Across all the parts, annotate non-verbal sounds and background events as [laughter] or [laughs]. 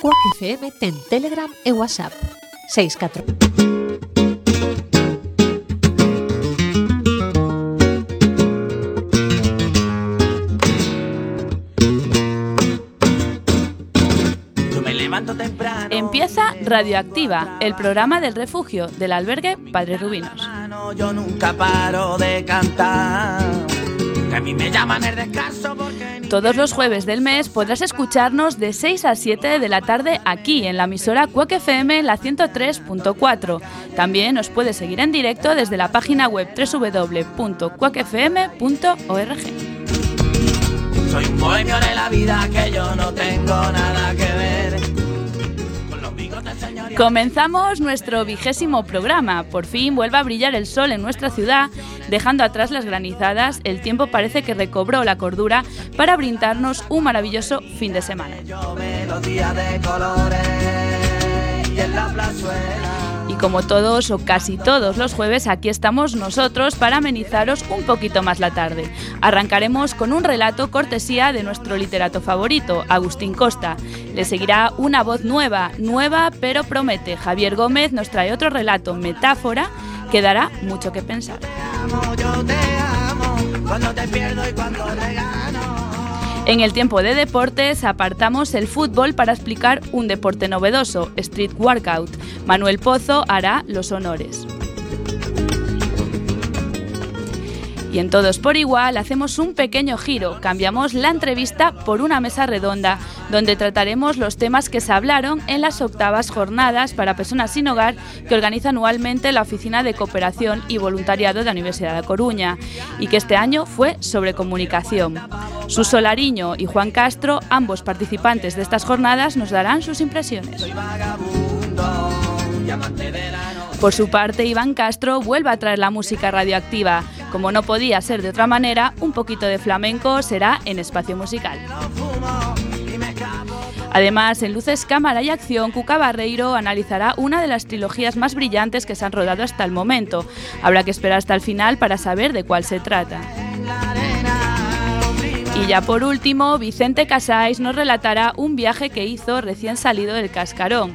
Quack FM ten Telegram e WhatsApp 64 Empieza Radioactiva, el programa del refugio del albergue Padre Rubinos. Yo nunca paro de cantar. Que a mí me llaman el descanso Todos los jueves del mes podrás escucharnos de 6 a 7 de la tarde aquí en la emisora Quack la 103.4. También nos puedes seguir en directo desde la página web www.quackfm.org. soy un bohemio de la vida que yo no tengo nada que ver Comenzamos nuestro vigésimo programa. Por fin vuelve a brillar el sol en nuestra ciudad, dejando atrás las granizadas. El tiempo parece que recobró la cordura para brindarnos un maravilloso fin de semana. Como todos o casi todos los jueves, aquí estamos nosotros para amenizaros un poquito más la tarde. Arrancaremos con un relato cortesía de nuestro literato favorito, Agustín Costa. Le seguirá una voz nueva, nueva pero promete. Javier Gómez nos trae otro relato, Metáfora, que dará mucho que pensar. Yo te amo cuando te pierdo y cuando te gano. En el tiempo de deportes apartamos el fútbol para explicar un deporte novedoso, Street Workout. Manuel Pozo hará los honores. Y en Todos por Igual hacemos un pequeño giro, cambiamos la entrevista por una mesa redonda, donde trataremos los temas que se hablaron en las octavas jornadas para personas sin hogar que organiza anualmente la Oficina de Cooperación y Voluntariado de la Universidad de Coruña, y que este año fue sobre comunicación. Suso Lariño y Juan Castro, ambos participantes de estas jornadas, nos darán sus impresiones. Por su parte, Iván Castro vuelve a traer la música radioactiva. Como no podía ser de otra manera, un poquito de flamenco será en espacio musical. Además, en Luces, Cámara y Acción, Cuca Barreiro analizará una de las trilogías más brillantes que se han rodado hasta el momento. Habrá que esperar hasta el final para saber de cuál se trata. Y ya por último, Vicente Casais nos relatará un viaje que hizo recién salido del cascarón.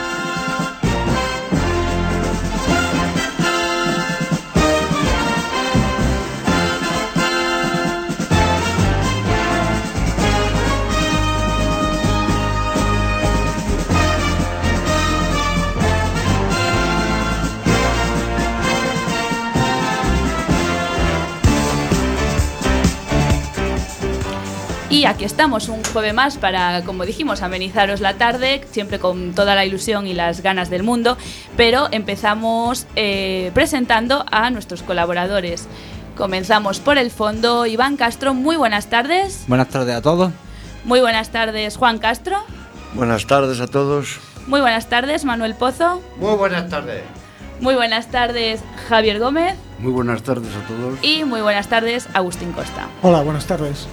Y aquí estamos un jueves más para, como dijimos, amenizaros la tarde, siempre con toda la ilusión y las ganas del mundo, pero empezamos eh, presentando a nuestros colaboradores. Comenzamos por el fondo. Iván Castro, muy buenas tardes. Buenas tardes a todos. Muy buenas tardes, Juan Castro. Buenas tardes a todos. Muy buenas tardes, Manuel Pozo. Muy buenas tardes. Muy buenas tardes, Javier Gómez. Muy buenas tardes a todos. Y muy buenas tardes, Agustín Costa. Hola, buenas tardes.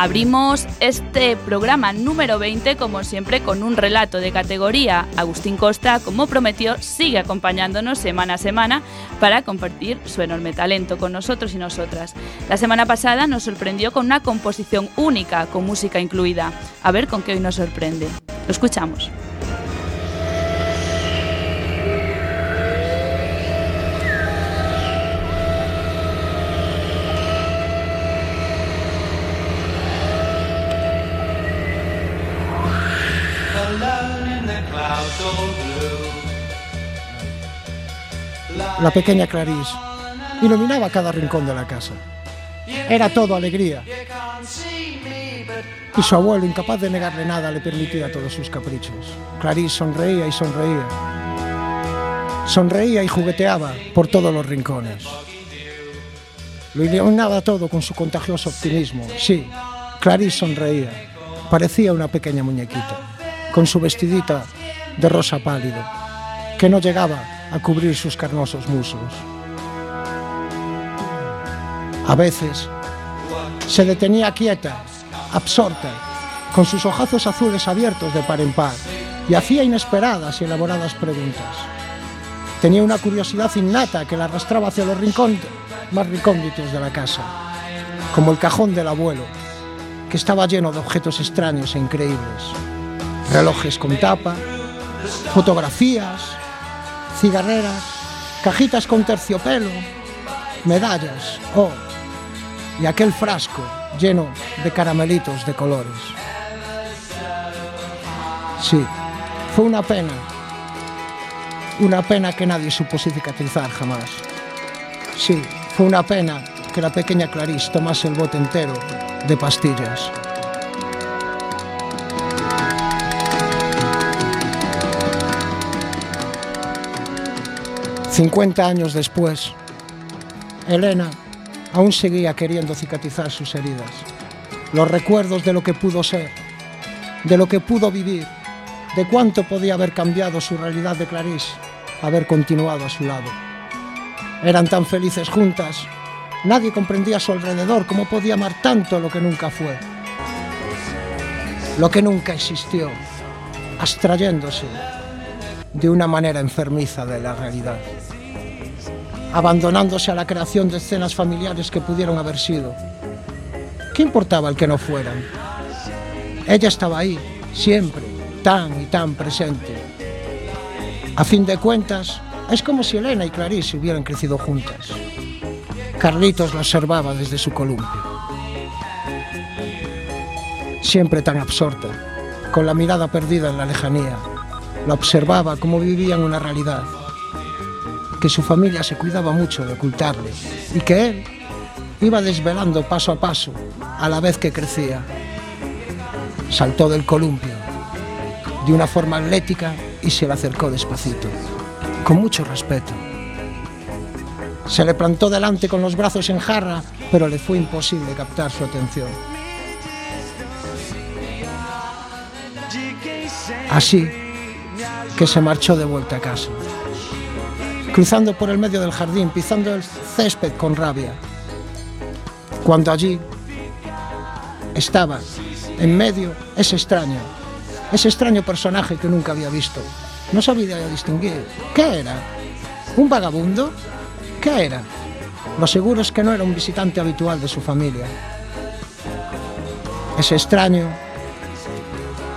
Abrimos este programa número 20, como siempre, con un relato de categoría. Agustín Costa, como prometió, sigue acompañándonos semana a semana para compartir su enorme talento con nosotros y nosotras. La semana pasada nos sorprendió con una composición única, con música incluida. A ver con qué hoy nos sorprende. Lo escuchamos. La pequeña Clarice iluminaba cada rincón de la casa. Era todo alegría. Y su abuelo, incapaz de negarle nada, le permitía todos sus caprichos. Clarice sonreía y sonreía. Sonreía y jugueteaba por todos los rincones. Lo iluminaba todo con su contagioso optimismo. Sí, Clarice sonreía. Parecía una pequeña muñequita, con su vestidita de rosa pálido, que no llegaba a cubrir sus carnosos muslos. A veces se detenía quieta, absorta, con sus ojazos azules abiertos de par en par, y hacía inesperadas y elaboradas preguntas. Tenía una curiosidad innata que la arrastraba hacia los rincones más recónditos de la casa, como el cajón del abuelo, que estaba lleno de objetos extraños e increíbles. Relojes con tapa, fotografías, cigarreras, cajitas con terciopelo, medallas, oh, y aquel frasco lleno de caramelitos de colores. Sí, fue una pena, una pena que nadie supo cicatrizar jamás. Sí, fue una pena que la pequeña Clarice tomase el bote entero de pastillas. Cincuenta años después, Elena aún seguía queriendo cicatrizar sus heridas, los recuerdos de lo que pudo ser, de lo que pudo vivir, de cuánto podía haber cambiado su realidad de Clarice, haber continuado a su lado. Eran tan felices juntas, nadie comprendía a su alrededor cómo podía amar tanto lo que nunca fue, lo que nunca existió, abstrayéndose de una manera enfermiza de la realidad abandonándose a la creación de escenas familiares que pudieron haber sido. ¿Qué importaba el que no fueran? Ella estaba ahí, siempre, tan y tan presente. A fin de cuentas, es como si Elena y Clarice hubieran crecido juntas. Carlitos la observaba desde su columpio. Siempre tan absorta, con la mirada perdida en la lejanía, la observaba como vivía en una realidad que su familia se cuidaba mucho de ocultarle y que él iba desvelando paso a paso a la vez que crecía. Saltó del columpio de una forma atlética y se le acercó despacito, con mucho respeto. Se le plantó delante con los brazos en jarra, pero le fue imposible captar su atención. Así que se marchó de vuelta a casa cruzando por el medio del jardín, pisando el césped con rabia. Cuando allí estaba, en medio, ese extraño, ese extraño personaje que nunca había visto. No sabía distinguir. ¿Qué era? ¿Un vagabundo? ¿Qué era? Lo seguro es que no era un visitante habitual de su familia. Ese extraño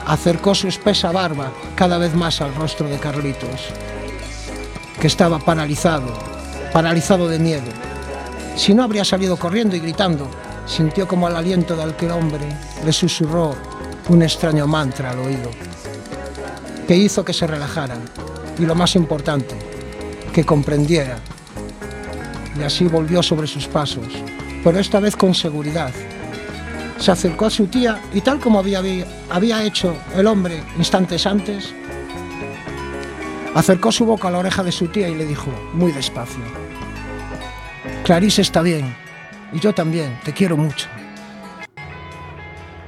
acercó su espesa barba cada vez más al rostro de Carlitos que estaba paralizado, paralizado de miedo. Si no habría salido corriendo y gritando, sintió como al aliento de aquel hombre le susurró un extraño mantra al oído, que hizo que se relajara y lo más importante, que comprendiera. Y así volvió sobre sus pasos, pero esta vez con seguridad. Se acercó a su tía y tal como había, había hecho el hombre instantes antes, Acercó su boca a la oreja de su tía y le dijo, muy despacio, Clarice está bien, y yo también, te quiero mucho.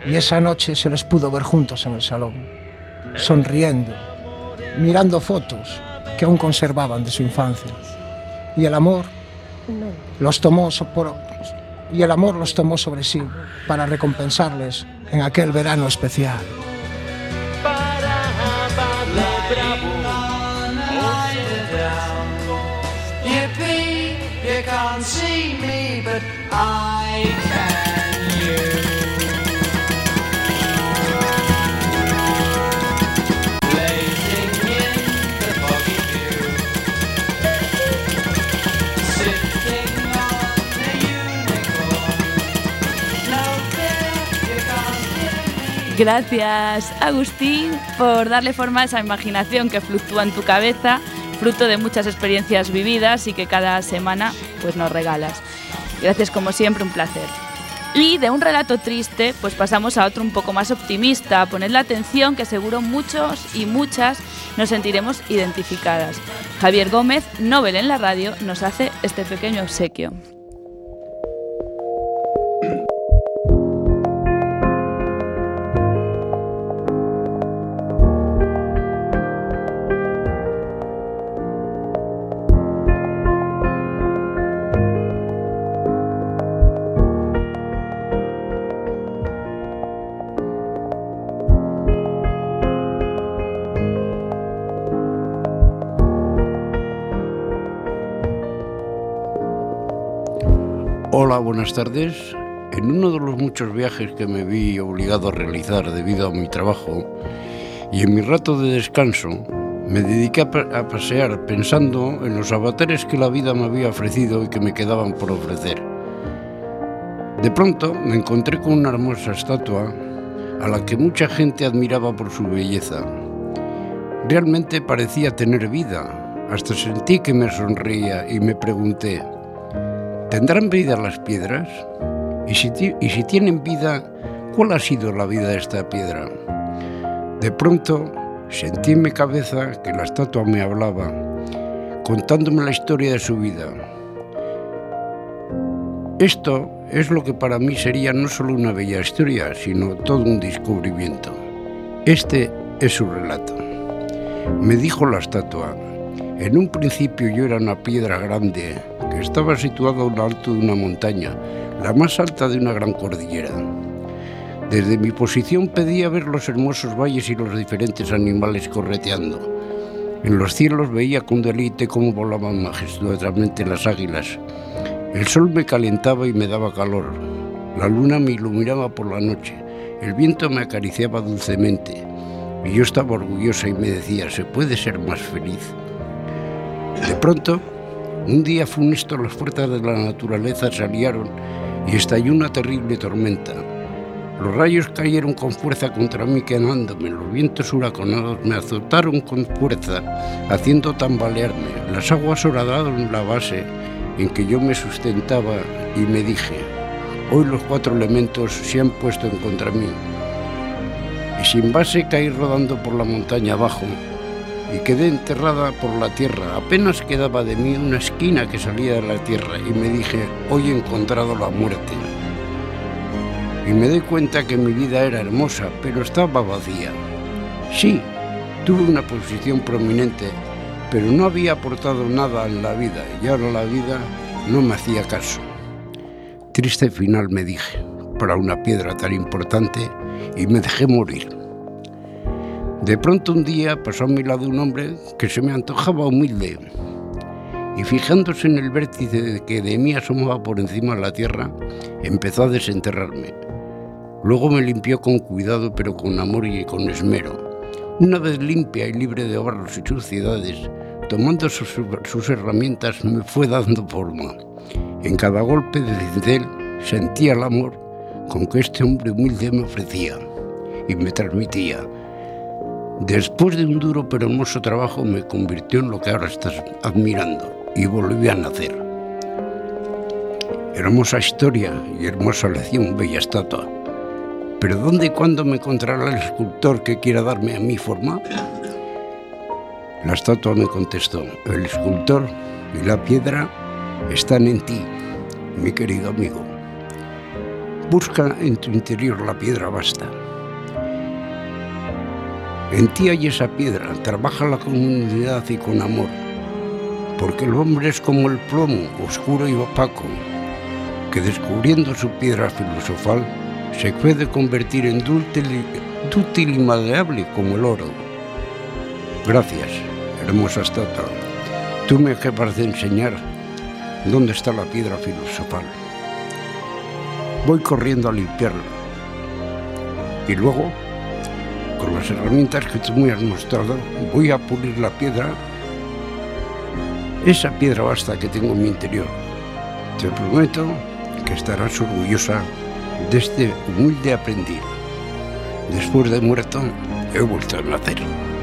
Y esa noche se les pudo ver juntos en el salón, sonriendo, mirando fotos que aún conservaban de su infancia. Y el amor los tomó y el amor los tomó sobre sí para recompensarles en aquel verano especial. Gracias, Agustín, por darle forma a esa imaginación que fluctúa en tu cabeza, fruto de muchas experiencias vividas y que cada semana pues nos regalas. Gracias como siempre, un placer. Y de un relato triste, pues pasamos a otro un poco más optimista. Poned la atención que seguro muchos y muchas nos sentiremos identificadas. Javier Gómez, Nobel en la radio, nos hace este pequeño obsequio. Buenas tardes. En uno de los muchos viajes que me vi obligado a realizar debido a mi trabajo y en mi rato de descanso, me dediqué a, pasear pensando en los avatares que la vida me había ofrecido y que me quedaban por ofrecer. De pronto me encontré con una hermosa estatua a la que mucha gente admiraba por su belleza. Realmente parecía tener vida, hasta sentí que me sonreía y me pregunté, ¿tendrán vida las piedras? Y si, y si tienen vida, ¿cuál ha sido la vida de esta piedra? De pronto Sentí en mi cabeza que la estatua me hablaba, contándome la historia de su vida. Esto es lo que para mí sería no solo una bella historia, sino todo un descubrimiento. Este es su relato. Me dijo la estatua, en un principio yo era una piedra grande estaba situada a lo alto de una montaña, la más alta de una gran cordillera. Desde mi posición pedía ver los hermosos valles y los diferentes animales correteando. En los cielos veía con deleite cómo volaban majestuosamente las águilas. El sol me calentaba y me daba calor. La luna me iluminaba por la noche. El viento me acariciaba dulcemente. Y yo estaba orgullosa y me decía, ¿se puede ser más feliz? De pronto, un día funesto las fuerzas de la naturaleza se aliaron y estalló una terrible tormenta. Los rayos cayeron con fuerza contra mí quemándome, los vientos huracanados me azotaron con fuerza, haciendo tambalearme. Las aguas horadaron la base en que yo me sustentaba y me dije, hoy los cuatro elementos se han puesto en contra mí. Y sin base caí rodando por la montaña abajo y quedé enterrada por la tierra. Apenas quedaba de mí una esquina que salía de la tierra y me dije, hoy he encontrado la muerte y me doy cuenta que mi vida era hermosa, pero estaba vacía. Sí, tuve una posición prominente, pero no había aportado nada en la vida y ahora la vida no me hacía caso. Triste final me dije, para una piedra tan importante, y me dejé morir. De pronto un día pasó a mi lado un hombre que se me antojaba humilde, y fijándose en el vértice que de mí asomaba por encima de la tierra, empezó a desenterrarme. Luego me limpió con cuidado pero con amor y con esmero. Una vez limpia y libre de barros y suciedades, tomando sus, herramientas me fue dando forma. En cada golpe de cincel sentía el amor con que este hombre humilde me ofrecía y me transmitía. Después de un duro pero hermoso trabajo me convirtió en lo que ahora estás admirando y volví a nacer. Hermosa historia y hermosa lección, bella estatua. ¿Pero dónde y cuándo me encontrará el escultor que quiera darme a mi forma? La estatua me contestó, el escultor y la piedra están en ti, mi querido amigo. Busca en tu interior la piedra basta. En ti hay esa piedra, trabaja la comunidad y con amor, porque el hombre es como el plomo, oscuro y opaco, que descubriendo su piedra filosofal, se puede convertir en dúctil y maleable como el oro. Gracias, hermosa estatua. Tú me acabas de enseñar dónde está la piedra filosofal. Voy corriendo a limpiarla. Y luego, con las herramientas que tú me has mostrado, voy a pulir la piedra, esa piedra basta que tengo en mi interior. Te prometo que estarás orgullosa de este humilde aprendiz. Después de muerto, he vuelto a nacer.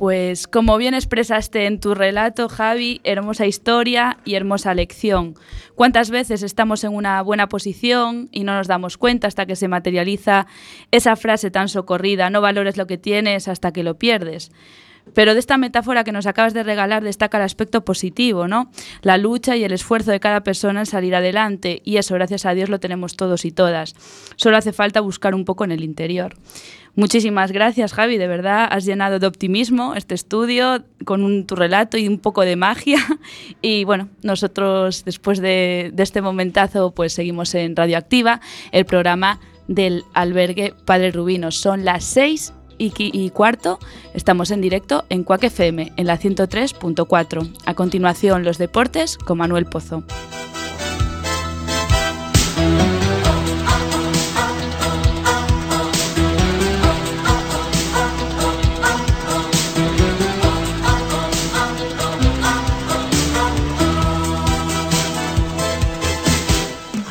Pues como bien expresaste en tu relato, Javi, hermosa historia y hermosa lección. ¿Cuántas veces estamos en una buena posición y no nos damos cuenta hasta que se materializa esa frase tan socorrida, no valores lo que tienes hasta que lo pierdes? Pero de esta metáfora que nos acabas de regalar destaca el aspecto positivo, ¿no? La lucha y el esfuerzo de cada persona en salir adelante, y eso, gracias a Dios, lo tenemos todos y todas. Solo hace falta buscar un poco en el interior. Muchísimas gracias, Javi. De verdad, has llenado de optimismo este estudio con un, tu relato y un poco de magia. [laughs] Y bueno, nosotros después de, de este momentazo, pues seguimos en Radioactiva, el programa del albergue Padre Rubino. Son las seis y, y cuarto. Estamos en directo en Cuac FM, en la 103.4. A continuación, los deportes con Manuel Pozo.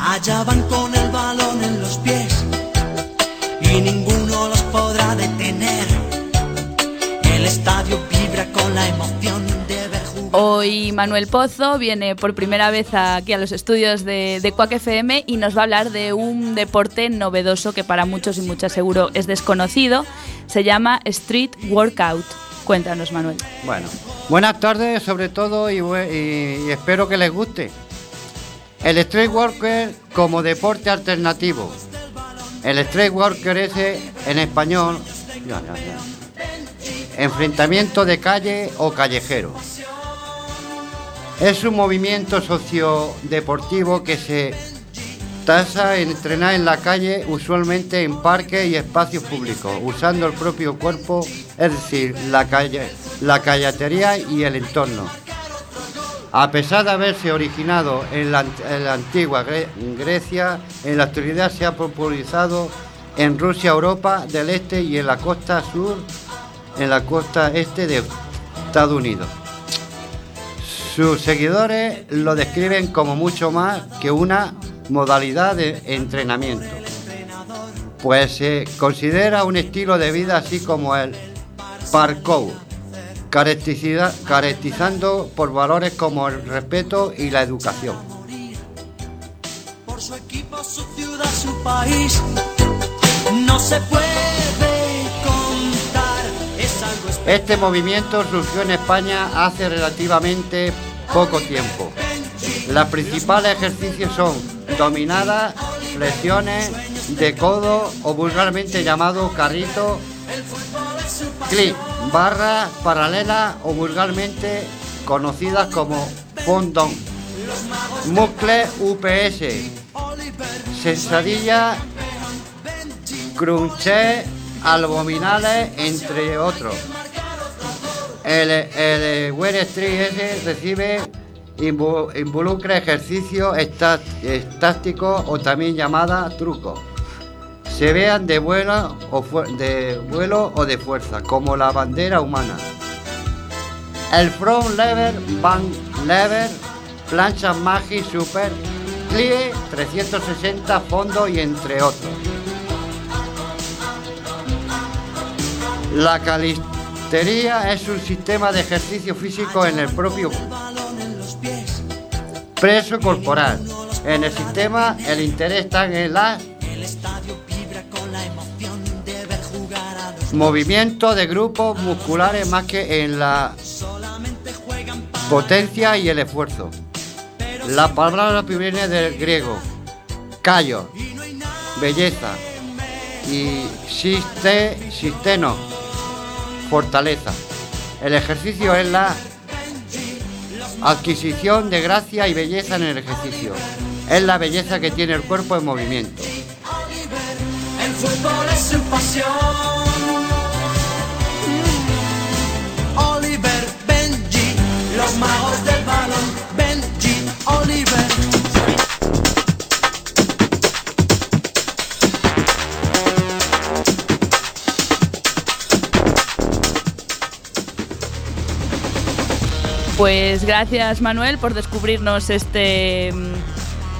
Allá van con el balón en los pies y ninguno estadio vibra con la emoción de ver jugar. Hoy Manuel Pozo viene por primera vez aquí a los estudios de, de Quack FM y nos va a hablar de un deporte novedoso que para muchos y muchas seguro es desconocido. Se llama Street Workout. Cuéntanos, Manuel. Bueno, buenas tardes sobre todo y, bue- y- y espero que les guste. El street worker como deporte alternativo. El street worker es en español. Enfrentamiento de calle o callejero. Es un movimiento sociodeportivo que se tasa en entrenar en la calle, usualmente en parques y espacios públicos, usando el propio cuerpo, es decir, la calle, la callatería y el entorno. A pesar de haberse originado en la, antigua Gre- Grecia, en la actualidad se ha popularizado en Rusia, Europa del Este y en la costa sur, en la costa este de Estados Unidos. Sus seguidores lo describen como mucho más que una modalidad de entrenamiento, pues se considera un estilo de vida así como el parkour, caracteriza- caracterizando por valores como el respeto y la educación. Su equipo, su ciudad, su país. No se puede Este movimiento surgió en España hace relativamente poco tiempo. Los principales ejercicios son dominadas, flexiones de codo o vulgarmente llamado carrito, clic, barra paralela o vulgarmente conocidas como fondón, muscle UPS, sensadilla, crunché, abdominales, entre otros. El, el Wall Street S recibe involucra ejercicios estáticos o también llamada trucos. Se vean de vuelo, o de vuelo o de fuerza, como la bandera humana. El front lever, back lever, plancha magi super, plie 360 fondo y entre otros. La calistería es un sistema de ejercicio físico en el propio preso corporal. En el sistema el interés está en la movimiento de grupos musculares más que en la potencia y el esfuerzo. La palabra proviene del griego callo, belleza y siste, sisteno, fortaleza. El ejercicio es la adquisición de gracia y belleza en el ejercicio. Es la belleza que tiene el cuerpo en movimiento. El fútbol es su pasión. Oliver, Benji, los magos del balón. Benji, Oliver. Pues gracias Manuel por descubrirnos este, mm,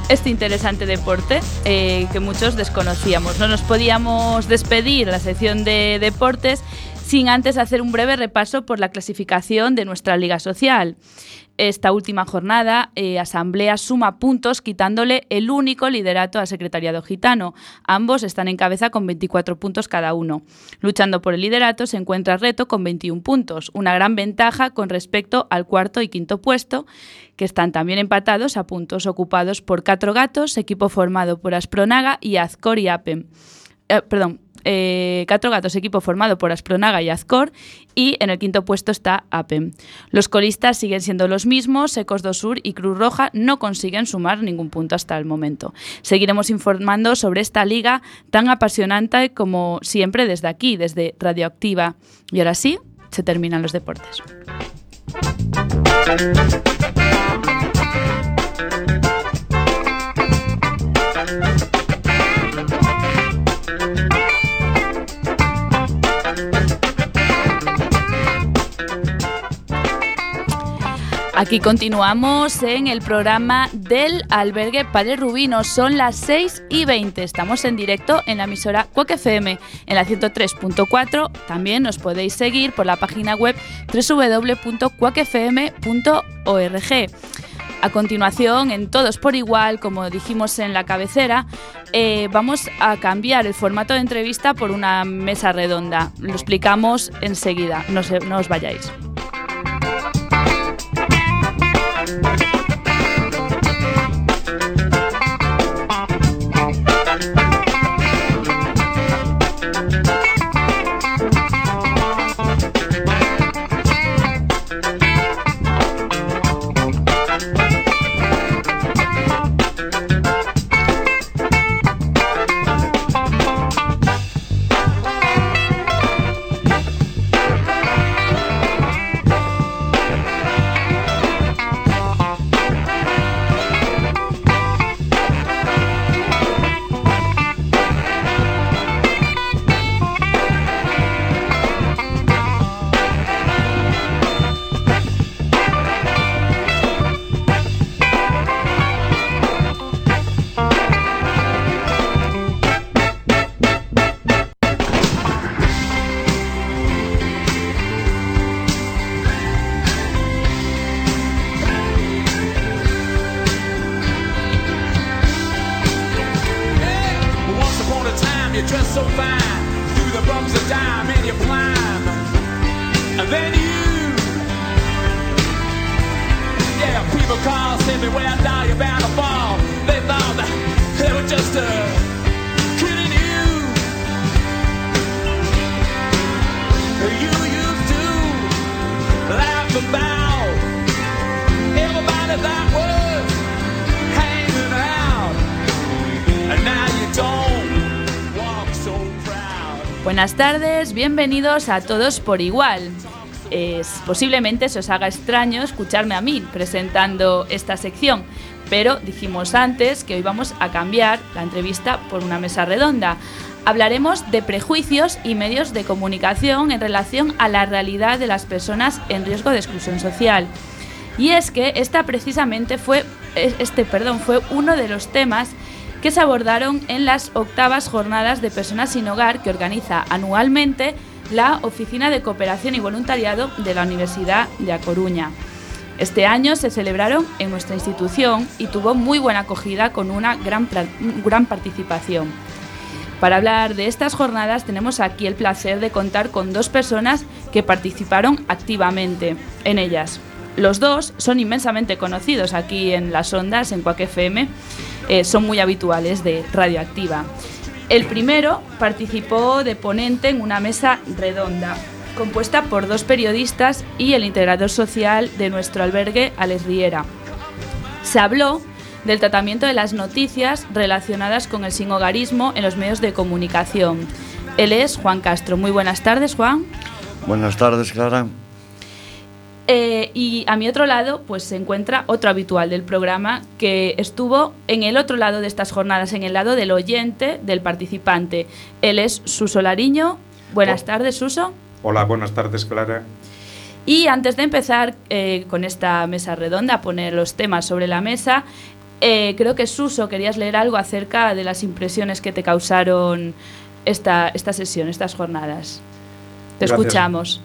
este interesante deporte eh, que muchos desconocíamos. No nos podíamos despedir la sección de deportes sin antes hacer un breve repaso por la clasificación de nuestra liga social. Esta última jornada, eh, Asamblea suma puntos quitándole el único liderato al Secretariado Gitano. Ambos están en cabeza con 24 puntos cada uno. Luchando por el liderato se encuentra Reto con 21 puntos, una gran ventaja con respecto al cuarto y quinto puesto, que están también empatados a puntos ocupados por Catro Gatos, equipo formado por Aspronaga y Azcor y. Eh, perdón, eh, Gatos, equipo formado por Aspronaga y Azcor, y en el quinto puesto está APEM. Los colistas siguen siendo los mismos, Secos do Sur y Cruz Roja no consiguen sumar ningún punto hasta el momento. Seguiremos informando sobre esta liga tan apasionante como siempre desde aquí, desde Radioactiva. Y ahora sí, se terminan los deportes. Aquí continuamos en el programa del albergue Padre Rubino. Son las 6 y 20. Estamos en directo en la emisora Cuac FM en la 103.4. También nos podéis seguir por la página web www.cuacfm.org. A continuación, en Todos por Igual, como dijimos en la cabecera, eh, vamos a cambiar el formato de entrevista por una mesa redonda. Lo explicamos enseguida, no, os vayáis. Buenas tardes, bienvenidos a todos por igual. Es, posiblemente se os haga extraño escucharme a mí presentando esta sección, pero dijimos antes que hoy vamos a cambiar la entrevista por una mesa redonda. Hablaremos de prejuicios y medios de comunicación en relación a la realidad de las personas en riesgo de exclusión social. Y es que esta precisamente fue este, perdón, fue uno de los temas que se abordaron en las octavas jornadas de personas sin hogar que organiza anualmente la Oficina de Cooperación y Voluntariado de la Universidad de A Coruña. Este año se celebraron en nuestra institución y tuvo muy buena acogida con una gran, gran participación. Para hablar de estas jornadas tenemos aquí el placer de contar con dos personas que participaron activamente en ellas. Los dos son inmensamente conocidos aquí en las ondas, en Cuac FM, eh, son muy habituales de Radioactiva. El primero participó de ponente en una mesa redonda, compuesta por dos periodistas y el integrador social de nuestro albergue, Alex Riera. Se habló del tratamiento de las noticias relacionadas con el sinhogarismo en los medios de comunicación. Él es Juan Castro. Muy buenas tardes, Juan. Buenas tardes, Clara. Eh, y a mi otro lado, pues se encuentra otro habitual del programa que estuvo en el otro lado de estas jornadas, en el lado del oyente, del participante. Él es Suso Lariño. Buenas Oh. tardes, Suso. Hola, buenas tardes, Clara. Y antes de empezar eh, con esta mesa redonda, a poner los temas sobre la mesa, eh, creo que Suso querías leer algo acerca de las impresiones que te causaron esta, esta sesión, estas jornadas. Te Gracias. escuchamos.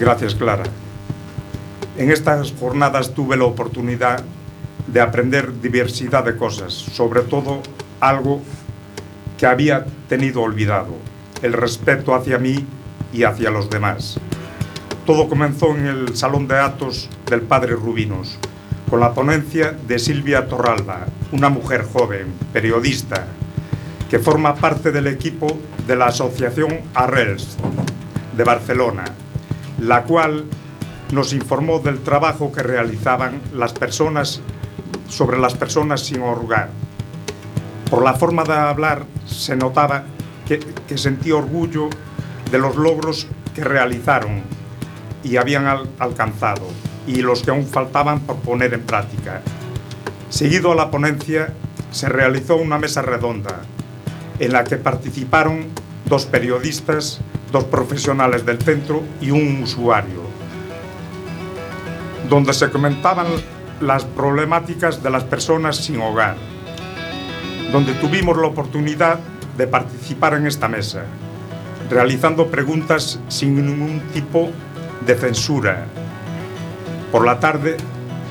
Gracias, Clara. En estas jornadas tuve la oportunidad de aprender diversidad de cosas, sobre todo algo que había tenido olvidado, el respeto hacia mí y hacia los demás. Todo comenzó en el Salón de Atos del Padre Rubinos, con la ponencia de Silvia Torralba, una mujer joven, periodista, que forma parte del equipo de la Asociación Arrels de Barcelona, la cual nos informó del trabajo que realizaban las personas sobre las personas sin hogar. Por la forma de hablar se notaba que, sentía orgullo de los logros que realizaron y habían al- alcanzado y los que aún faltaban por poner en práctica. Seguido a la ponencia, se realizó una mesa redonda en la que participaron dos periodistas, dos profesionales del centro y un usuario, donde se comentaban las problemáticas de las personas sin hogar, donde tuvimos la oportunidad de participar en esta mesa, realizando preguntas sin ningún tipo de censura. Por la tarde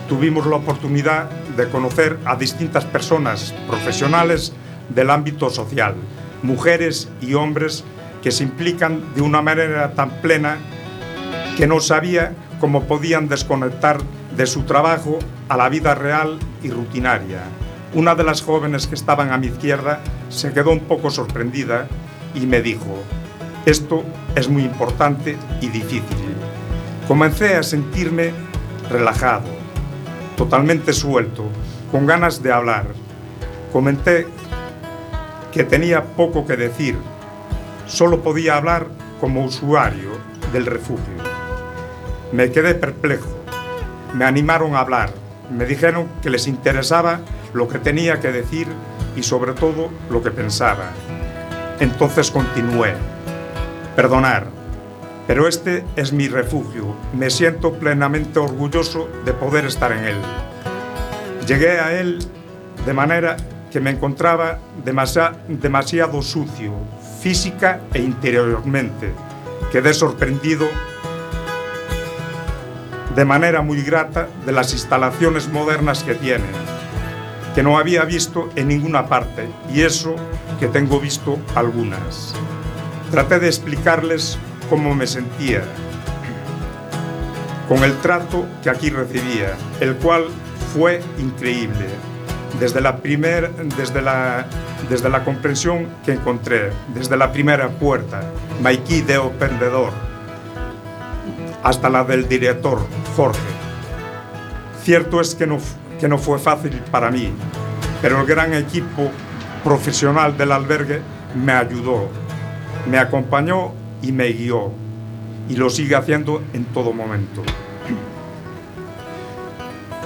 tuvimos la oportunidad de conocer a distintas personas profesionales del ámbito social, mujeres y hombres que se implican de una manera tan plena que no sabía cómo podían desconectar de su trabajo a la vida real y rutinaria. Una de las jóvenes que estaban a mi izquierda se quedó un poco sorprendida y me dijo, esto es muy importante y difícil. Comencé a sentirme relajado, totalmente suelto, con ganas de hablar. Comenté que tenía poco que decir, solo podía hablar como usuario del refugio. Me quedé perplejo, me animaron a hablar, me dijeron que les interesaba lo que tenía que decir y sobre todo lo que pensaba. Entonces continué, perdonar, pero este es mi refugio, me siento plenamente orgulloso de poder estar en él. Llegué a él de manera que me encontraba demasi- demasiado sucio, física e interiormente. Quedé sorprendido de manera muy grata de las instalaciones modernas que tiene, que no había visto en ninguna parte, y eso que tengo visto algunas. Traté de explicarles cómo me sentía con el trato que aquí recibía, el cual fue increíble. Desde la, primer, desde la, desde la comprensión que encontré, desde la primera puerta, Maikí de Opendedor, hasta la del director, Jorge. Cierto es que no, que no fue fácil para mí, pero el gran equipo profesional del albergue me ayudó, me acompañó y me guió, y lo sigue haciendo en todo momento.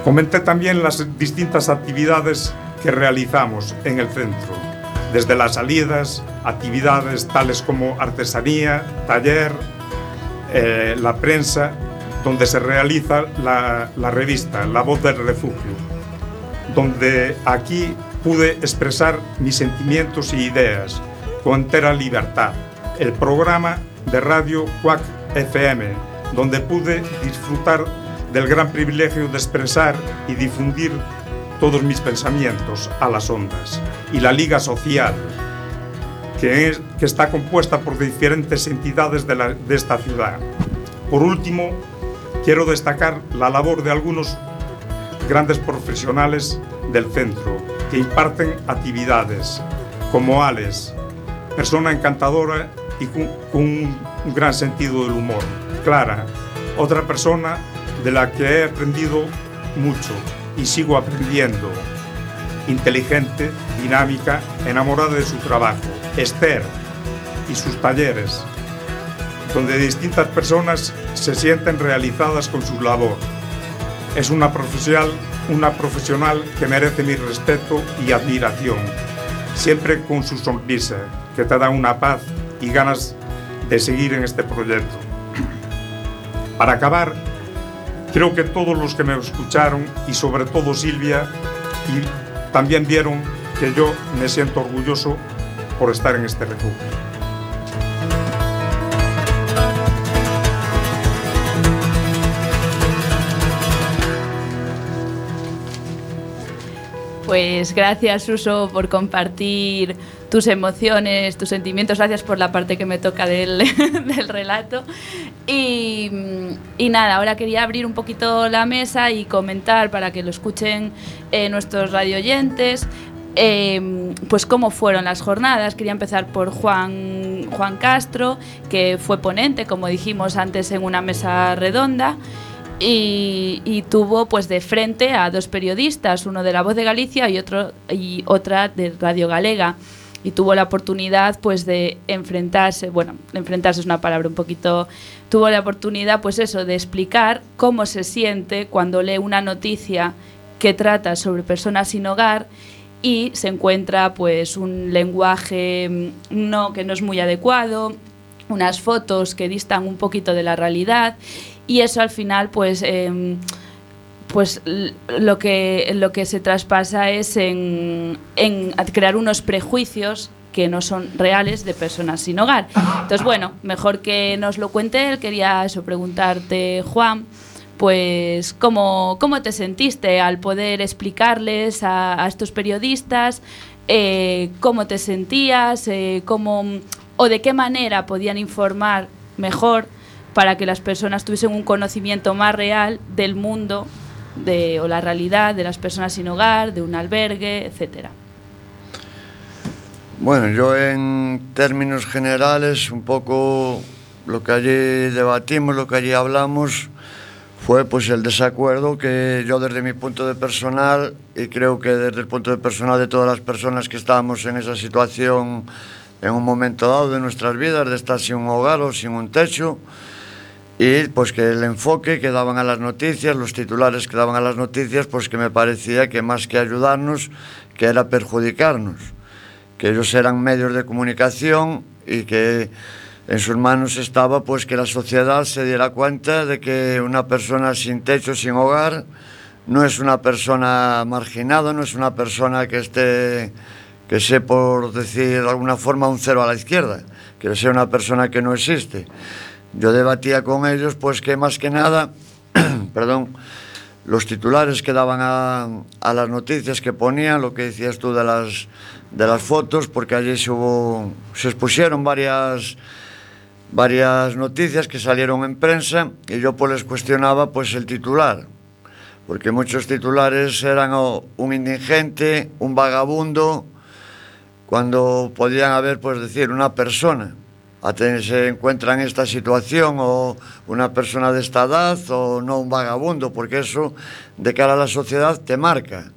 Comenté también las distintas actividades que realizamos en el centro, desde las salidas, actividades tales como artesanía, taller, eh, la prensa, donde se realiza la, la revista La Voz del Refugio, donde aquí pude expresar mis sentimientos y ideas con entera libertad. El programa de radio Quack FM, donde pude disfrutar del gran privilegio de expresar y difundir todos mis pensamientos a las ondas. Y la Liga Social, que, es- que está compuesta por diferentes entidades de, esta ciudad. Por último, quiero destacar la labor de algunos grandes profesionales del centro que imparten actividades, como Alex, persona encantadora y con, un gran sentido del humor. Clara, otra persona de la que he aprendido mucho y sigo aprendiendo. Inteligente, dinámica, enamorada de su trabajo. Esther y sus talleres, donde distintas personas se sienten realizadas con su labor. Es una profesional, una profesional que merece mi respeto y admiración, siempre con su sonrisa, que te da una paz y ganas de seguir en este proyecto. Para acabar, creo que todos los que me escucharon y sobre todo Silvia y también vieron que yo me siento orgulloso por estar en este refugio. Pues gracias, Suso, por compartir tus emociones, tus sentimientos. Gracias por la parte que me toca del, [laughs] del relato. Y, y nada, ahora quería abrir un poquito la mesa y comentar para que lo escuchen eh, nuestros radioyentes. eh, pues cómo fueron las jornadas. Quería empezar por Juan, Juan Castro, que fue ponente, como dijimos antes, en una mesa redonda. Y, y tuvo pues de frente a dos periodistas, uno de La Voz de Galicia y otro y otra de Radio Galega y tuvo la oportunidad pues de enfrentarse, bueno, enfrentarse es una palabra un poquito, tuvo la oportunidad pues eso de explicar cómo se siente cuando lee una noticia que trata sobre personas sin hogar y se encuentra pues un lenguaje mm, no que no es muy adecuado, unas fotos que distan un poquito de la realidad y eso al final pues em, pues lo que, lo que se traspasa es en, crear unos prejuicios que no son reales de personas sin hogar. Entonces, [laughs] bueno, mejor que nos lo cuente él. Quería eso, preguntarte, Juan, pues, ¿cómo, cómo te sentiste al poder explicarles a, a estos periodistas eh, cómo te sentías, eh, cómo, o de qué manera podían informar mejor para que las personas tuviesen un conocimiento más real del mundo de, o la realidad de las personas sin hogar, de un albergue, etcétera. Bueno, yo en términos generales, un poco lo que allí debatimos, lo que allí hablamos, fue pues el desacuerdo que yo desde mi punto de personal y creo que desde el punto de personal de todas las personas que estábamos en esa situación en un momento dado de nuestras vidas, de estar sin un hogar o sin un techo, y pues que el enfoque que daban a las noticias, los titulares que daban a las noticias, pues que me parecía que más que ayudarnos, que era perjudicarnos que ellos eran medios de comunicación y que en sus manos estaba pues que la sociedad se diera cuenta de que una persona sin techo, sin hogar, no es una persona marginada, no es una persona que esté, que sea por decir de alguna forma un cero a la izquierda, que sea una persona que no existe. Yo debatía con ellos pues que más que nada, [clears throat] perdón, los titulares que daban a, las noticias que ponían, lo que decías tú de las, de las fotos, porque allí se, hubo, se expusieron varias, varias noticias que salieron en prensa y yo pues les cuestionaba pues el titular, porque muchos titulares eran un indigente, un vagabundo, cuando podían haber pues decir una persona aten se encuentra en esta situación o una persona desta edad o non un vagabundo, porque eso de cara a la sociedad te marca.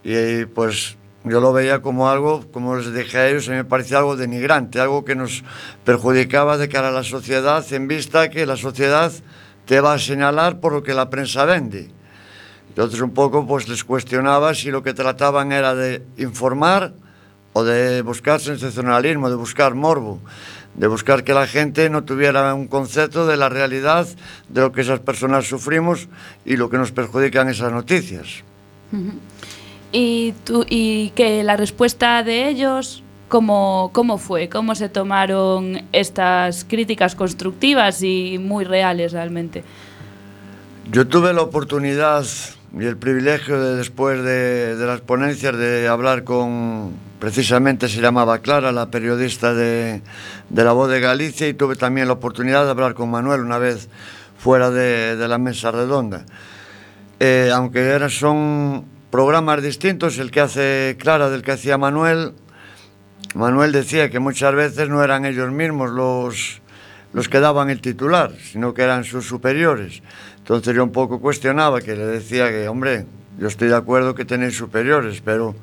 Y pues yo lo veía como algo, como les dije a ellos, me parecía algo denigrante, algo que nos perjudicaba de cara a la sociedad en vista que la sociedad te va a señalar por lo que la prensa vende. Entonces un poco pues les cuestionaba si lo que trataban era de informar o de buscar sensacionalismo, de buscar morbo. De buscar que la gente no tuviera un concepto de la realidad de lo que esas personas sufrimos y lo que nos perjudican esas noticias. Y, tú, y que la respuesta de ellos, ¿cómo, ¿cómo fue? ¿Cómo se tomaron estas críticas constructivas y muy reales realmente? Yo tuve la oportunidad y el privilegio de después de, las ponencias de hablar con, precisamente se llamaba Clara, la periodista de, de La Voz de Galicia, y tuve también la oportunidad de hablar con Manuel una vez fuera de, de la mesa redonda. Eh, aunque eran, son programas distintos, el que hace Clara del que hacía Manuel, Manuel decía que muchas veces no eran ellos mismos los, los que daban el titular, sino que eran sus superiores. Entonces yo un poco cuestionaba, que le decía que, hombre, yo estoy de acuerdo que tenéis superiores, pero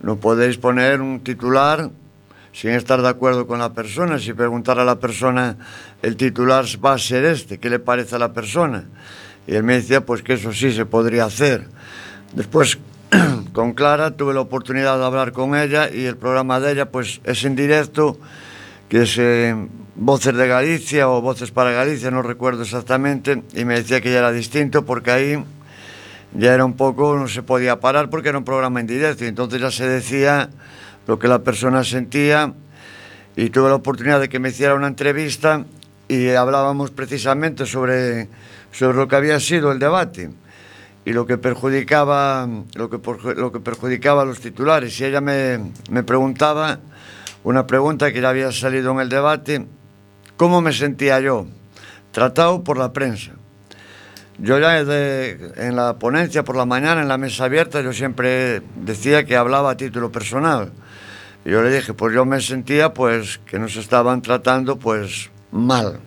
no podéis poner un titular sin estar de acuerdo con la persona, si preguntar a la persona, el titular va a ser este, ¿qué le parece a la persona? Y él me decía, pues que eso sí se podría hacer. Después, [clears throat] con Clara, tuve la oportunidad de hablar con ella y el programa de ella, pues es en directo, que se Voces de Galicia o Voces para Galicia, no recuerdo exactamente, y me decía que ya era distinto porque ahí ya era un poco, no se podía parar porque era un programa en directo, y entonces ya se decía lo que la persona sentía y tuve la oportunidad de que me hiciera una entrevista y hablábamos precisamente sobre, sobre lo que había sido el debate y lo que perjudicaba lo que, lo que perjudicaba a los titulares. Y ella me, me preguntaba una pregunta que ya había salido en el debate cómo me sentía yo tratado por la prensa. Yo ya en la ponencia por la mañana en la mesa abierta yo siempre decía que hablaba a título personal. Y yo le dije pues yo me sentía pues que nos estaban tratando pues mal.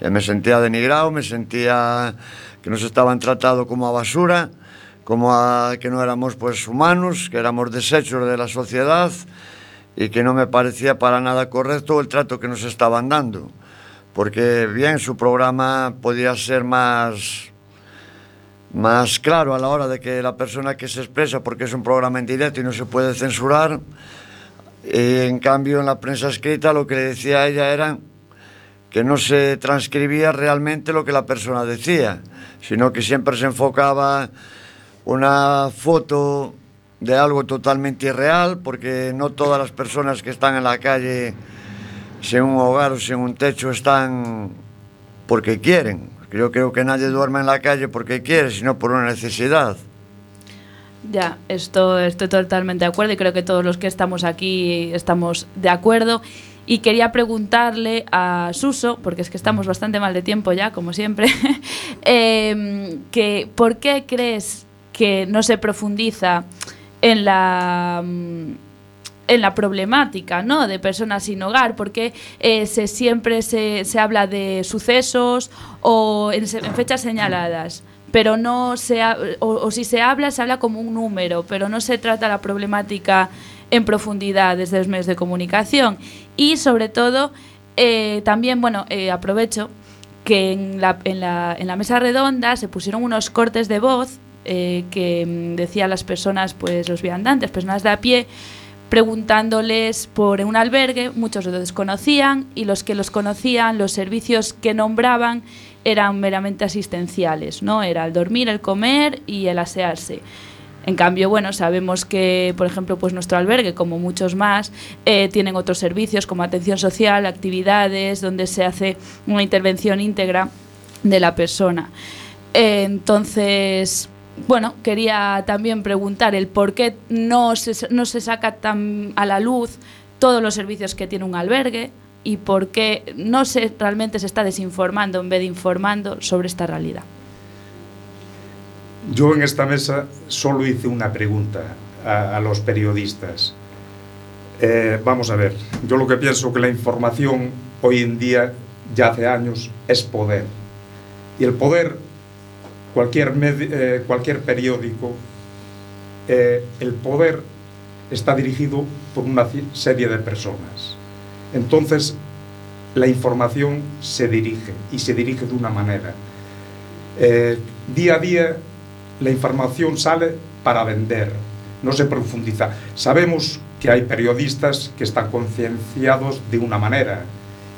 Eh, me sentía denigrado me sentía que nos estaban tratando como a basura, como a que no éramos pues humanos, que éramos desechos de la sociedad y que no me parecía para nada correcto el trato que nos estaban dando. Porque bien, su programa podía ser más más claro a la hora de que la persona que se expresa, porque es un programa en directo y no se puede censurar, en cambio en la prensa escrita lo que le decía ella era que no se transcribía realmente lo que la persona decía, sino que siempre se enfocaba una foto de algo totalmente irreal, porque no todas las personas que están en la calle sin un hogar o sin un techo están porque quieren. Yo creo que nadie duerme en la calle porque quiere, sino por una necesidad. Ya, esto estoy totalmente de acuerdo y creo que todos los que estamos aquí estamos de acuerdo. Y quería preguntarle a Suso, porque es que estamos bastante mal de tiempo ya, como siempre, [laughs] em, ¿por qué crees que no se profundiza en la mm, en la problemática ¿no? de personas sin hogar, porque eh, se, siempre se, se habla de sucesos o en, en fechas señaladas, pero no se ha- o, si se habla, se habla como un número, pero no se trata la problemática en profundidad desde los medios de comunicación. Y sobre todo, eh, también, bueno, eh, aprovecho que en la, en, la, en la mesa redonda se pusieron unos cortes de voz eh, que mm, decían las personas, pues los viandantes, personas de a pie, preguntándoles por un albergue, muchos lo desconocían y los que los conocían, los servicios que nombraban eran meramente asistenciales, ¿no? Era el dormir, el comer y el asearse. En cambio, bueno, sabemos que, por ejemplo, pues nuestro albergue, como muchos más, eh, tienen otros servicios como atención social, actividades, donde se hace una intervención íntegra de la persona. Eh, entonces, bueno, quería también preguntar el por qué no se, no se saca tan a la luz todos los servicios que tiene un albergue y por qué no se realmente se está desinformando en vez de informando sobre esta realidad. Yo en esta mesa solo hice una pregunta a, los periodistas. Eh, vamos a ver, yo lo que pienso que la información hoy en día, ya hace años, es poder. Y el poder, cualquier, eh, cualquier periódico, eh, el poder está dirigido por una serie de personas. Entonces, la información se dirige y se dirige de una manera. Eh, día a día la información sale para vender, no se profundiza. Sabemos que hay periodistas que están concienciados de una manera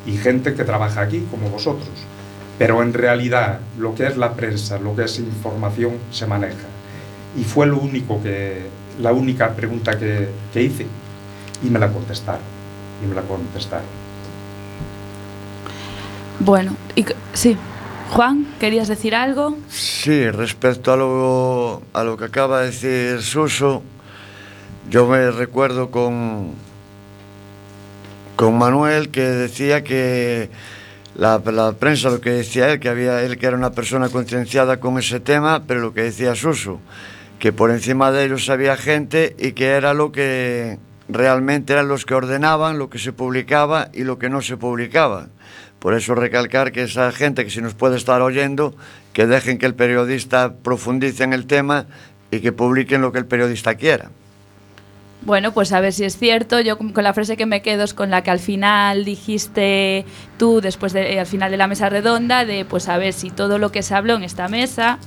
y gente que trabaja aquí como vosotros, pero en realidad lo que es la prensa, lo que es información se maneja. Y fue lo único que, la única pregunta que, que hice y me la contestaron. Y me la contestaron. Bueno, y, sí. Juan, ¿querías decir algo? Sí, respecto a lo, a lo que acaba de decir Suso, yo me recuerdo con, con Manuel que decía que la, la prensa, lo que decía él, que había él que era una persona concienciada con ese tema, pero lo que decía Suso, que por encima de ellos había gente y que era lo que realmente eran los que ordenaban lo que se publicaba y lo que no se publicaba. Por eso recalcar que esa gente que si nos puede estar oyendo, que dejen que el periodista profundice en el tema y que publiquen lo que el periodista quiera. Bueno, pues a ver si es cierto. Yo con la frase que me quedo es con la que al final dijiste tú, después de, eh, al final de la mesa redonda, de pues a ver si todo lo que se habló en esta mesa,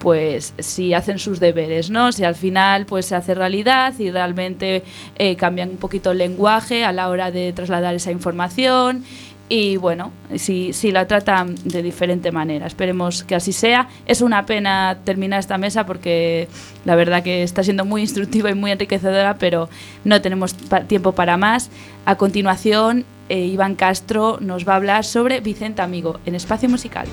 pues si hacen sus deberes, ¿no? Si al final pues se hace realidad y realmente eh, cambian un poquito el lenguaje a la hora de trasladar esa información y bueno, si, si la tratan de diferente manera. Esperemos que así sea. Es una pena terminar esta mesa porque la verdad que está siendo muy instructiva y muy enriquecedora, pero no tenemos pa- tiempo para más. A continuación, eh, Iván Castro nos va a hablar sobre Vicente Amigo en Espacio Musical.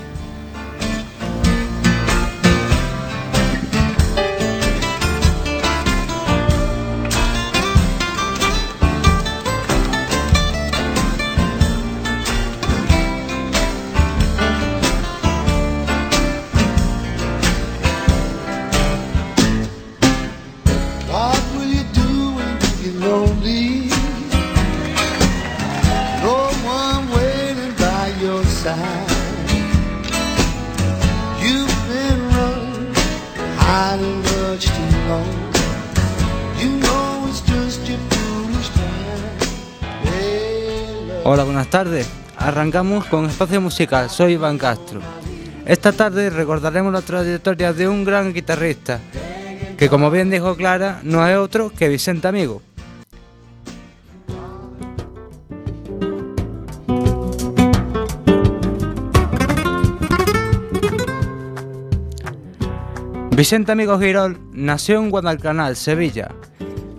Buenas tardes. Arrancamos con Espacio Musical, soy Iván Castro. Esta tarde recordaremos la trayectoria de un gran guitarrista, que como bien dijo Clara, no es otro que Vicente Amigo. Vicente Amigo Girol nació en Guadalcanal, Sevilla,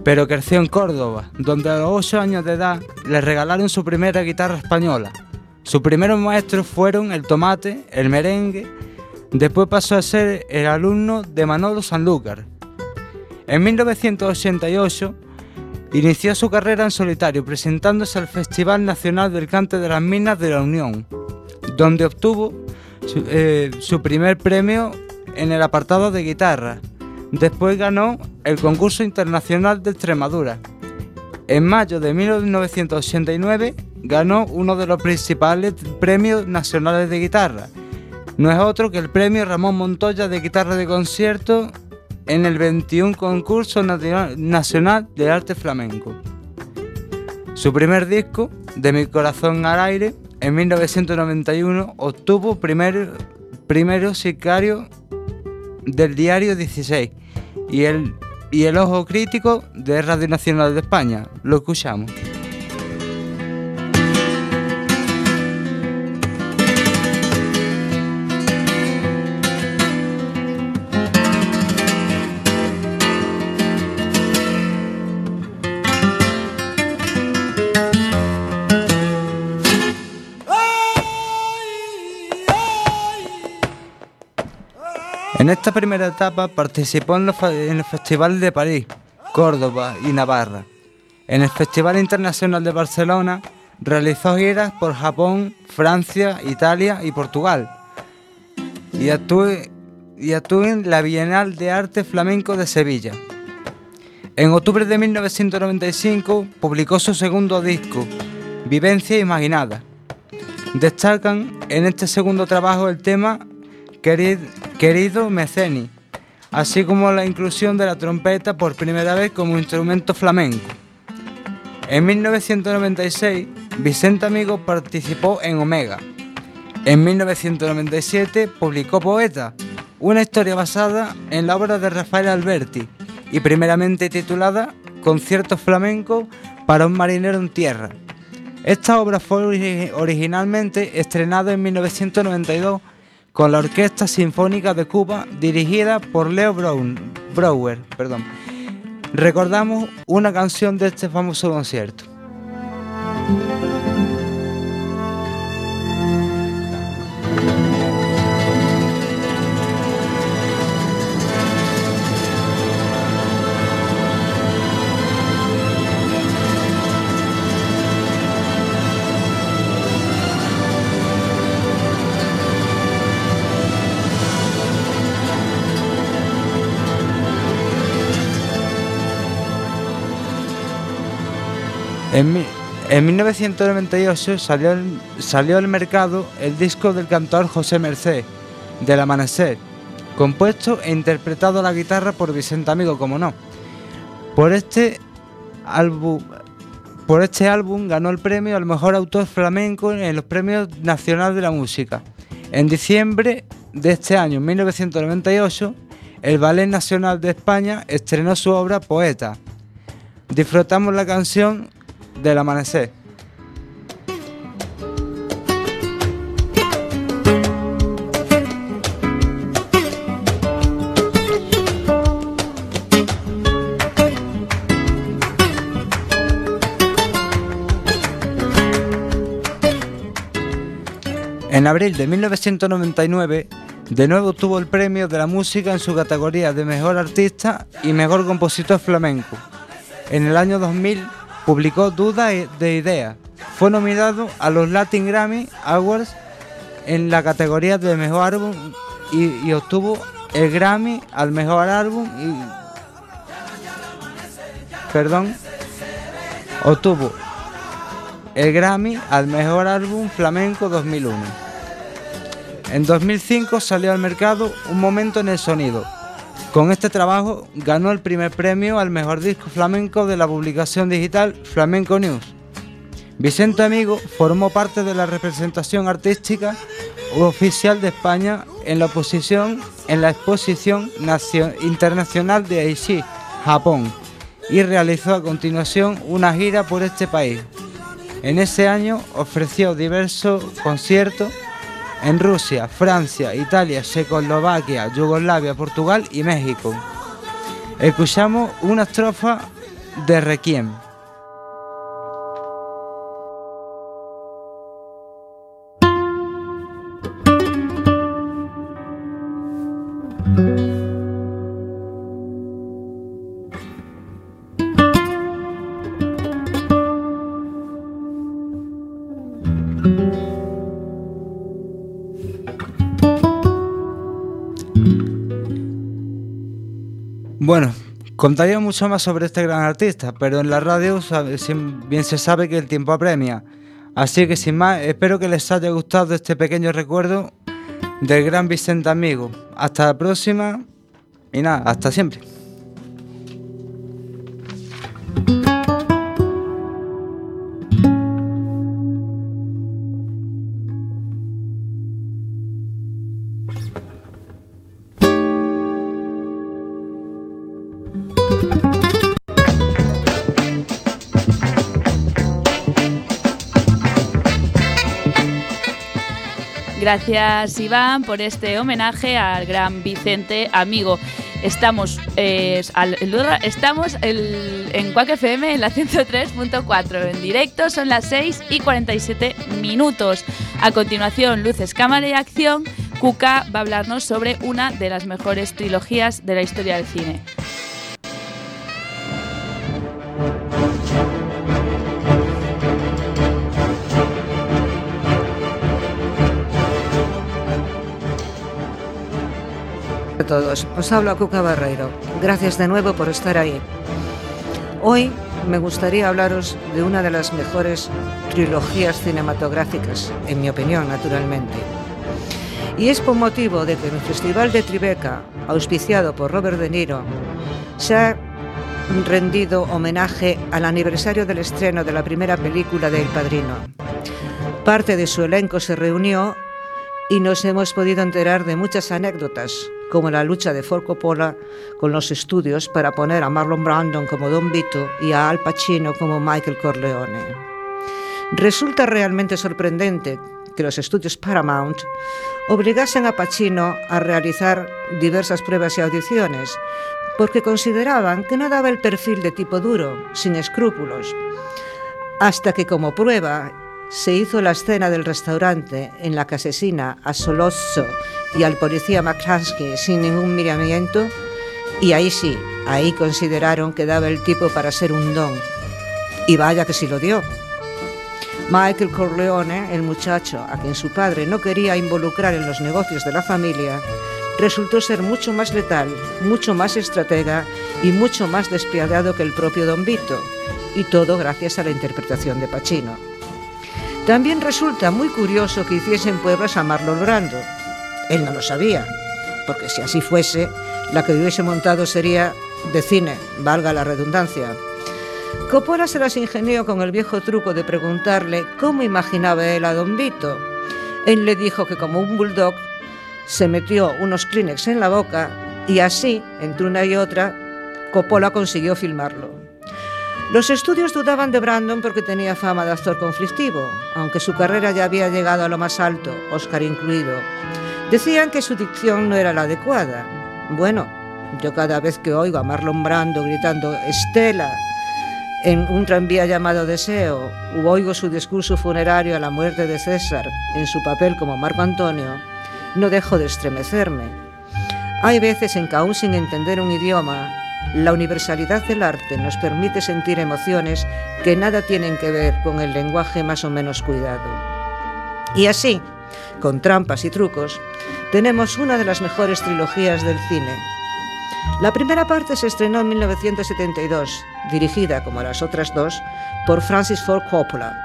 pero creció en Córdoba, donde a los 8 años de edad le regalaron su primera guitarra española. Sus primeros maestros fueron el tomate, el merengue, después pasó a ser el alumno de Manolo Sanlúcar. En 1988 inició su carrera en solitario presentándose al Festival Nacional del Cante de las Minas de la Unión, donde obtuvo su, eh, su primer premio en el apartado de guitarra. Después ganó el concurso internacional de Extremadura. En mayo de 1989 ganó uno de los principales premios nacionales de guitarra. No es otro que el premio Ramón Montoya de guitarra de concierto en el 21 concurso nacional de arte flamenco. Su primer disco, De mi corazón al aire, en 1991 obtuvo primer, primero sicario del diario 16 y el, y el Ojo Crítico de Radio Nacional de España. Lo escuchamos. En esta primera etapa participó en en el Festival de París, Córdoba y Navarra. En el Festival Internacional de Barcelona realizó giras por Japón, Francia, Italia y Portugal. Y actuó, y actuó en la Bienal de Arte Flamenco de Sevilla. En octubre de 1995 publicó su segundo disco, Vivencia Imaginada. Destacan en este segundo trabajo el tema Querid- Querido Meceni, así como la inclusión de la trompeta por primera vez como instrumento flamenco. En 1996, Vicente Amigo participó en Omega. En 1997 publicó Poeta, una historia basada en la obra de Rafael Alberti y primeramente titulada Concierto flamenco para un marinero en tierra. Esta obra fue ori- originalmente estrenada en 1992 con la Orquesta Sinfónica de Cuba dirigida por Leo Brown, Brouwer. Perdón. Recordamos una canción de este famoso concierto. En, mi- en 1998 salió, al- mercado el disco del cantor José Merced, Del Amanecer, compuesto e interpretado a la guitarra por Vicente Amigo, como no. Por este álbum, este ganó el premio al mejor autor flamenco en los premios nacionales de la música. En diciembre de este año, 1998, el Ballet Nacional de España estrenó su obra Poeta. Disfrutamos la canción del amanecer. En abril de 1999, de nuevo obtuvo el premio de la música en su categoría de mejor artista y mejor compositor flamenco. En el año 2000 publicó Duda de Idea. Fue nominado a los Latin Grammy Awards en la categoría de mejor álbum y, y obtuvo el Grammy al mejor álbum y perdón obtuvo el Grammy al mejor álbum flamenco 2001. En 2005 salió al mercado Un momento en el sonido. Con este trabajo ganó el primer premio al mejor disco flamenco de la publicación digital Flamenco News. Vicente Amigo formó parte de la representación artística oficial de España en la oposición en la exposición nacio- internacional de Aichi, Japón, y realizó a continuación una gira por este país. En ese año ofreció diversos conciertos en Rusia, Francia, Italia, Checoslovaquia, Yugoslavia, Portugal y México. Escuchamos una estrofa de Requiem. Contaría mucho más sobre este gran artista, pero en la radio bien se sabe que el tiempo apremia. Así que sin más, espero que les haya gustado este pequeño recuerdo del gran Vicente Amigo. Hasta la próxima y nada, hasta siempre. Gracias Iván por este homenaje al gran Vicente amigo. Estamos, eh, al- estamos en Quack FM en la 103.4 en directo, son las 6 y 47 minutos. A continuación, Luces, Cámara y Acción, Cuca va a hablarnos sobre una de las mejores trilogías de la historia del cine. Todos. Os habla Cuca Barreiro. Gracias de nuevo por estar ahí. Hoy me gustaría hablaros de una de las mejores trilogías cinematográficas, en mi opinión, naturalmente. Y es por motivo de que en el Festival de Tribeca, auspiciado por Robert De Niro, se ha rendido homenaje al aniversario del estreno de la primera película de El Padrino. Parte de su elenco se reunió y nos hemos podido enterar de muchas anécdotas, como la lucha de Ford Coppola con los estudios para poner a Marlon Brandon como Don Vito y a Al Pacino como Michael Corleone. Resulta realmente sorprendente que los estudios Paramount obligasen a Pacino a realizar diversas pruebas y audiciones, porque consideraban que no daba el perfil de tipo duro, sin escrúpulos, hasta que como prueba se hizo la escena del restaurante en la que asesina a Solozzo y al policía McCluskey sin ningún miramiento, y ahí sí, ahí consideraron que daba el tipo para ser un don. Y vaya que sí lo dio. Michael Corleone, el muchacho a quien su padre no quería involucrar en los negocios de la familia, resultó ser mucho más letal, mucho más estratega y mucho más despiadado que el propio Don Vito, y todo gracias a la interpretación de Pacino. También resulta muy curioso que hiciesen pruebas a Marlon Brando. Él no lo sabía, porque si así fuese, la que hubiese montado sería de cine, valga la redundancia. Coppola se las ingenió con el viejo truco de preguntarle cómo imaginaba él a Don Vito. Él le dijo que como un bulldog se metió unos Kleenex en la boca y así, entre una y otra, Coppola consiguió filmarlo. Los estudios dudaban de Brandon porque tenía fama de actor conflictivo, aunque su carrera ya había llegado a lo más alto, Oscar incluido. Decían que su dicción no era la adecuada. Bueno, yo cada vez que oigo a Marlon Brando gritando Estela en un tranvía llamado Deseo, u oigo su discurso funerario a la muerte de César en su papel como Marco Antonio, no dejo de estremecerme. Hay veces en que sin entender un idioma, la universalidad del arte nos permite sentir emociones que nada tienen que ver con el lenguaje más o menos cuidado. Y así, con trampas y trucos, tenemos una de las mejores trilogías del cine. La primera parte se estrenó en 1972, dirigida, como las otras dos, por Francis Ford Coppola,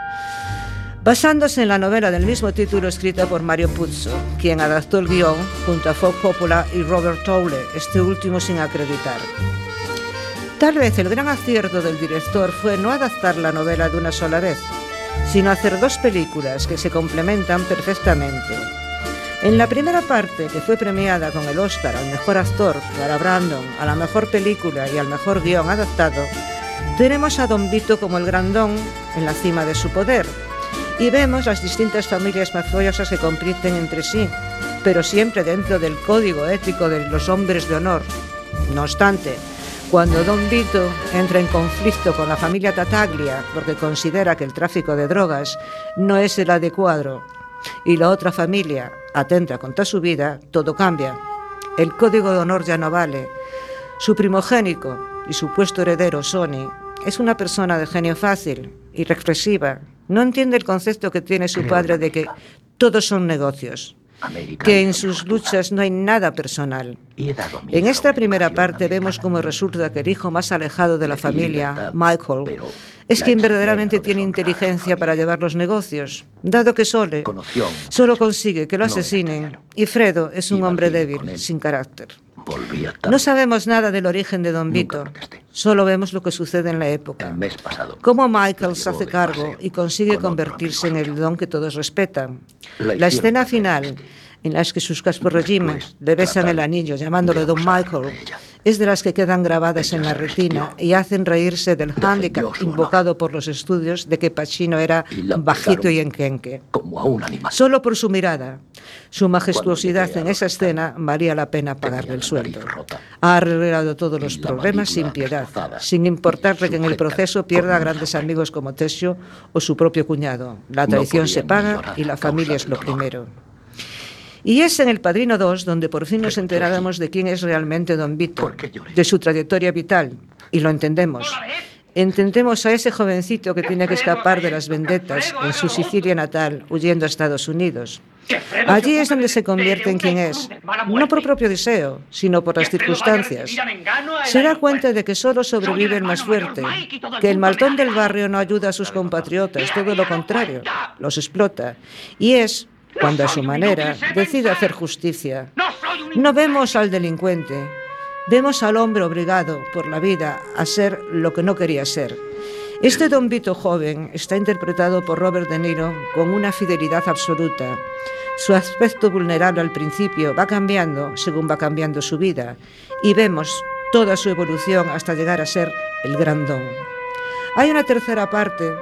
basándose en la novela del mismo título escrita por Mario Puzo, quien adaptó el guion junto a Ford Coppola y Robert Toole, este último sin acreditar. Tal vez el gran acierto del director fue no adaptar la novela de una sola vez, sino hacer dos películas que se complementan perfectamente. En la primera parte, que fue premiada con el Oscar al mejor actor para Brandon, a la mejor película y al mejor guion adaptado, tenemos a Don Vito como el grandón en la cima de su poder y vemos las distintas familias mafiosas que compiten entre sí, pero siempre dentro del código ético de los hombres de honor. No obstante, cuando Don Vito entra en conflicto con la familia Tataglia porque considera que el tráfico de drogas no es el adecuado y la otra familia atenta contra su vida, todo cambia. El código de honor ya no vale. Su primogénico y supuesto heredero, Sony, es una persona de genio fácil y reflexiva. No entiende el concepto que tiene su padre de que todos son negocios, que en sus luchas no hay nada personal. En esta primera parte vemos cómo resulta que el hijo más alejado de la familia, Michael, es quien verdaderamente tiene inteligencia para llevar los negocios, dado que Sole solo consigue que lo asesinen y Fredo es un hombre débil, sin carácter. No sabemos nada del origen de Don Vito, solo vemos lo que sucede en la época. Cómo Michael se hace cargo y consigue convertirse en el don que todos respetan. La escena final, en la que sus casporregimes le besan el anillo llamándole Don Michael, es de las que quedan grabadas en la retina y hacen reírse del hándicap invocado por los estudios de que Pacino era bajito y enquenque. Solo por su mirada, su majestuosidad en esa escena valía la pena pagarle el sueldo. Ha arreglado todos los problemas sin piedad, sin importarle que en el proceso pierda a grandes amigos como Tesio o su propio cuñado. La traición se paga y la familia es lo primero. Y es en El Padrino 2 donde por fin nos enteráramos de quién es realmente Don Vito, de su trayectoria vital, y lo entendemos. Entendemos a ese jovencito que tiene que escapar de las vendetas en su Sicilia natal, huyendo a Estados Unidos. Allí es donde se convierte en quien es, no por propio deseo, sino por las circunstancias. Se da cuenta de que solo sobrevive el más fuerte, que el maltón del barrio no ayuda a sus compatriotas, todo lo contrario, los explota. Y es, cuando a su manera decide hacer justicia. No vemos al delincuente, vemos al hombre obligado por la vida a ser lo que no quería ser. Este Don Vito joven está interpretado por Robert De Niro con una fidelidad absoluta. Su aspecto vulnerable al principio va cambiando según va cambiando su vida y vemos toda su evolución hasta llegar a ser el gran don. Hay una tercera parte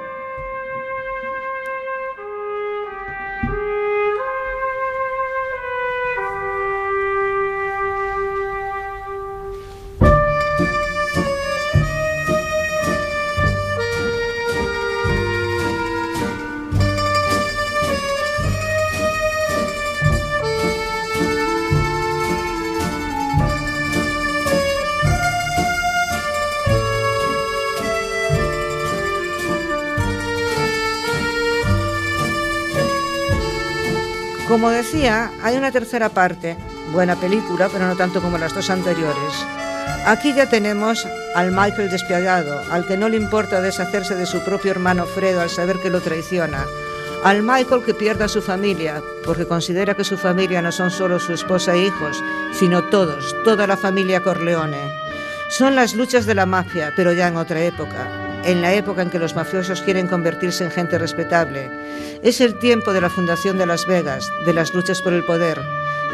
decía, hay una tercera parte, buena película, pero no tanto como las dos anteriores. Aquí ya tenemos al Michael despiadado, al que no le importa deshacerse de su propio hermano Fredo al saber que lo traiciona, al Michael que pierde a su familia, porque considera que su familia no son solo su esposa e hijos, sino todos, toda la familia Corleone. Son las luchas de la mafia, pero ya en otra época, en la época en que los mafiosos quieren convertirse en gente respetable. Es el tiempo de la fundación de Las Vegas, de las luchas por el poder,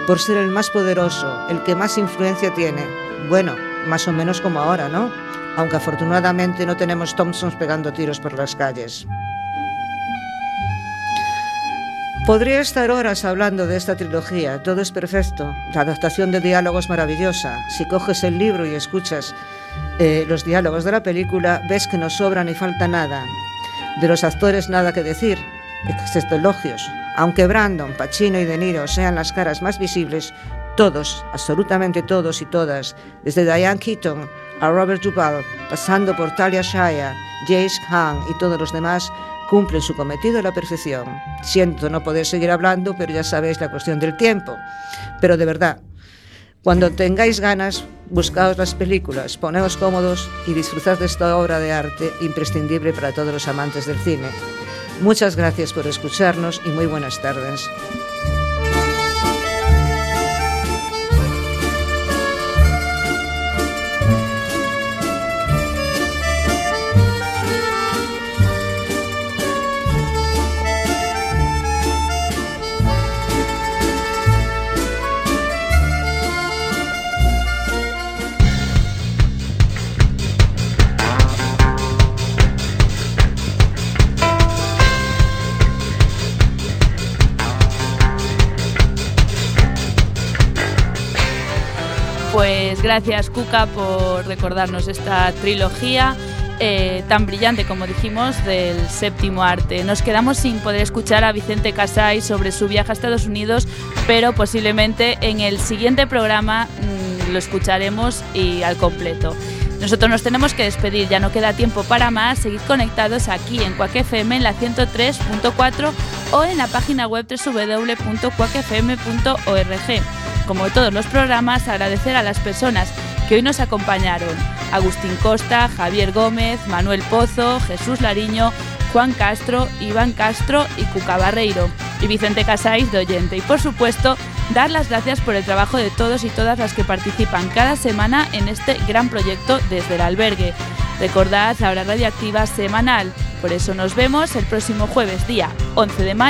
por ser el más poderoso, el que más influencia tiene. Bueno, más o menos como ahora, ¿no? Aunque afortunadamente no tenemos Thompsons pegando tiros por las calles. Podría estar horas hablando de esta trilogía, todo es perfecto, la adaptación de diálogo es maravillosa, si coges el libro y escuchas eh, los diálogos de la película, ves que no sobra ni falta nada. De los actores nada que decir, excepto elogios. Aunque Brandon, Pacino y De Niro sean las caras más visibles, todos, absolutamente todos y todas, desde Diane Keaton a Robert Duvall, pasando por Talia Shire, Jace Hahn y todos los demás, cumplen su cometido a la perfección. Siento no poder seguir hablando, pero ya sabéis la cuestión del tiempo. Pero de verdad, cuando tengáis ganas, buscaos las películas, poneos cómodos y disfrutad de esta obra de arte imprescindible para todos los amantes del cine. Muchas gracias por escucharnos y muy buenas tardes. Gracias Cuca por recordarnos esta trilogía eh, tan brillante como dijimos del séptimo arte. Nos quedamos sin poder escuchar a Vicente Casay sobre su viaje a Estados Unidos, pero posiblemente en el siguiente programa mm, lo escucharemos y al completo. Nosotros nos tenemos que despedir, ya no queda tiempo para más. Seguid conectados aquí en Quack FM en la 103.4 o en la página web www.quackfm.org. Como todos los programas, agradecer a las personas que hoy nos acompañaron. Agustín Costa, Javier Gómez, Manuel Pozo, Jesús Lariño, Juan Castro, Iván Castro y Cuca Barreiro. Y Vicente Casais de oyente. Y por supuesto, dar las gracias por el trabajo de todos y todas las que participan cada semana en este gran proyecto desde el albergue. Recordad la hora radioactiva semanal. Por eso nos vemos el próximo jueves, día 11 de mayo.